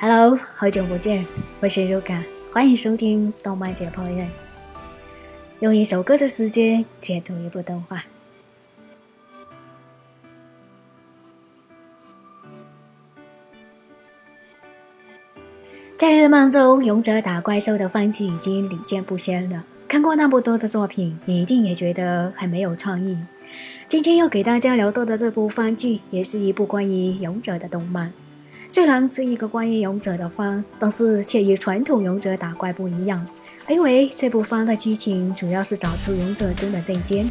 Hello，好久不见，我是 Ruka，欢迎收听动漫解剖院。用一首歌的时间解读一部动画。在日漫中，勇者打怪兽的番剧已经屡见不鲜了。看过那么多的作品，你一定也觉得很没有创意。今天要给大家聊到的这部番剧，也是一部关于勇者的动漫。虽然是一个关于勇者的番，但是却与传统勇者打怪不一样，因为这部番的剧情主要是找出勇者中的内奸。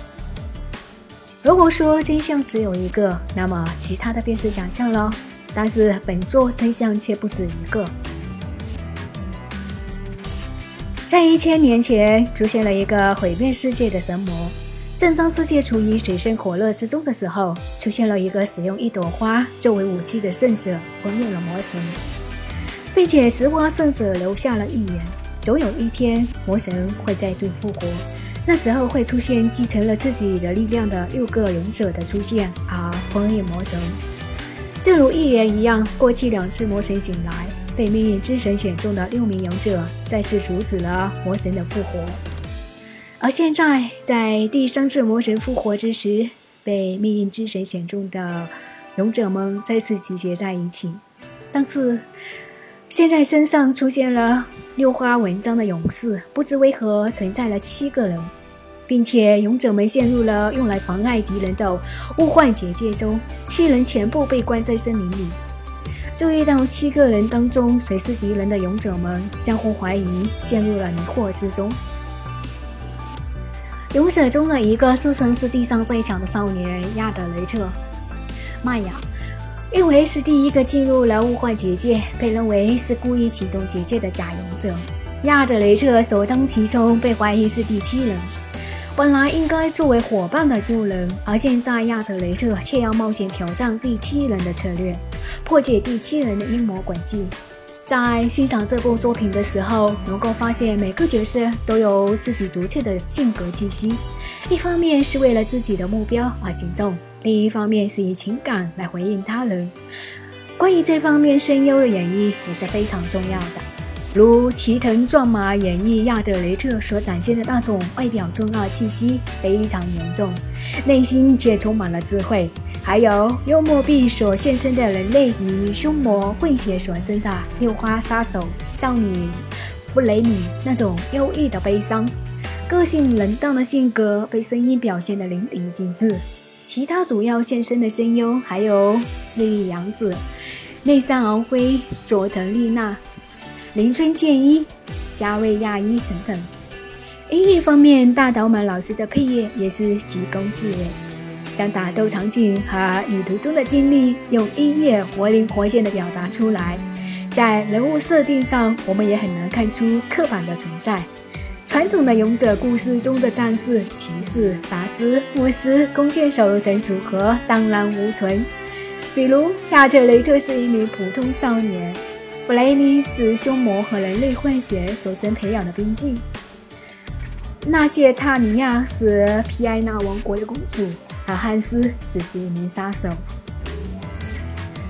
如果说真相只有一个，那么其他的便是想象了。但是本作真相却不止一个。在一千年前，出现了一个毁灭世界的神魔。正当世界处于水深火热之中的时候，出现了一个使用一朵花作为武器的圣者，封印了魔神，并且石花圣者留下了预言：总有一天，魔神会再度复活，那时候会出现继承了自己的力量的六个勇者的出现，而封印魔神。正如预言一样，过去两次魔神醒来，被命运之神选中的六名勇者再次阻止了魔神的复活。而现在，在第三次魔神复活之时，被命运之神选中的勇者们再次集结在一起。但是，现在身上出现了六花纹章的勇士，不知为何存在了七个人，并且勇者们陷入了用来妨碍敌人的物幻结界中，七人全部被关在森林里。注意到七个人当中谁是敌人的勇者们相互怀疑，陷入了迷惑之中。勇者中的一个自称是地上最强的少年亚德雷特·麦雅，因为是第一个进入了物幻结界，被认为是故意启动结界的假勇者。亚德雷特首当其冲，被怀疑是第七人。本来应该作为伙伴的六人，而现在亚德雷特却要冒险挑战第七人的策略，破解第七人的阴谋诡计。在欣赏这部作品的时候，能够发现每个角色都有自己独特的性格气息。一方面是为了自己的目标而行动，另一方面是以情感来回应他人。关于这方面声优的演绎也是非常重要的，如齐藤壮马演绎亚德雷特所展现的那种外表中二气息非常严重，内心却充满了智慧。还有幽默币所现身的人类与凶魔混血所生的六花杀手少女弗雷米那种忧郁的悲伤，个性冷淡的性格被声音表现得淋漓尽致。其他主要现身的声优还有莉莉杨子、内山昂辉、佐藤丽娜、林村健一、加瑞亚一等等。音乐方面，大岛满老师的配乐也是急功近利。将打斗场景和旅途中的经历用音乐活灵活现地表达出来。在人物设定上，我们也很难看出刻板的存在。传统的勇者故事中的战士、骑士、法师、牧师、弓箭手等组合荡然无存。比如亚特雷特是一名普通少年，弗雷尼是凶魔和人类混血所生培养的兵器，纳谢塔尼亚是皮埃纳王国的公主。而汉斯只是一名杀手。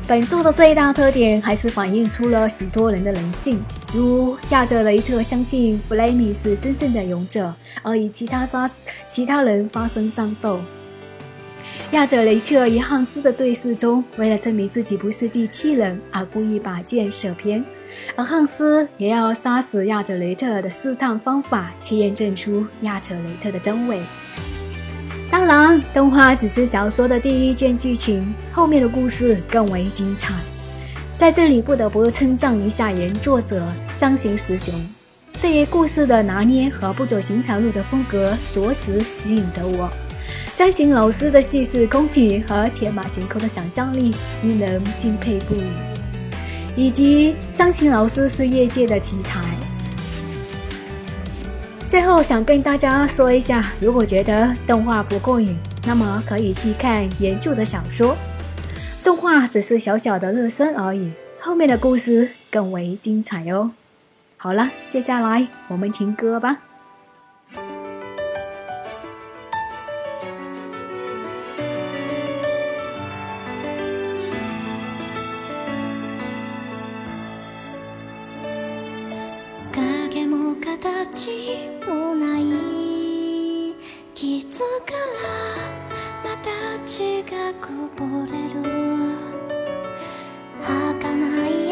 本作的最大特点还是反映出了许多人的人性，如亚泽雷特相信弗雷米是真正的勇者，而与其他杀其他人发生战斗。亚泽雷特与汉斯的对视中，为了证明自己不是第七人，而故意把剑射偏，而汉斯也要杀死亚泽雷特的试探方法，去验证出亚泽雷特的真伪。当然，动画只是小说的第一卷剧情，后面的故事更为精彩。在这里不得不称赞一下原作者三行石雄，对于故事的拿捏和不走寻常路的风格，着实吸引着我。三行老师的叙事功底和天马行空的想象力，令人敬佩不已。以及三行老师是业界的奇才。最后想跟大家说一下，如果觉得动画不过瘾，那么可以去看原著的小说。动画只是小小的热身而已，后面的故事更为精彩哦。好了，接下来我们听歌吧。形もない。傷からまた血がこぼれる。儚い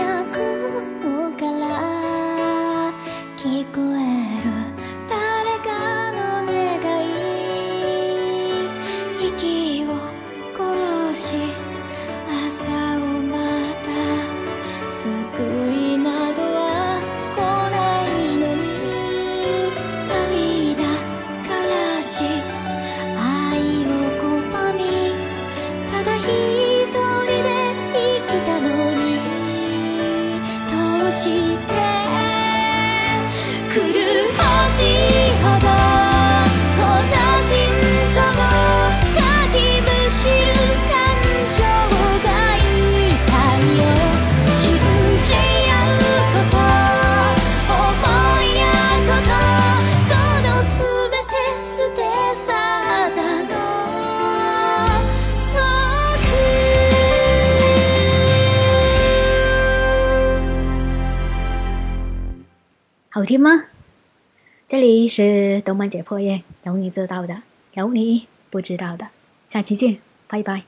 好听吗？这里是动漫解剖院有你知道的有你不知道的。下期见拜拜。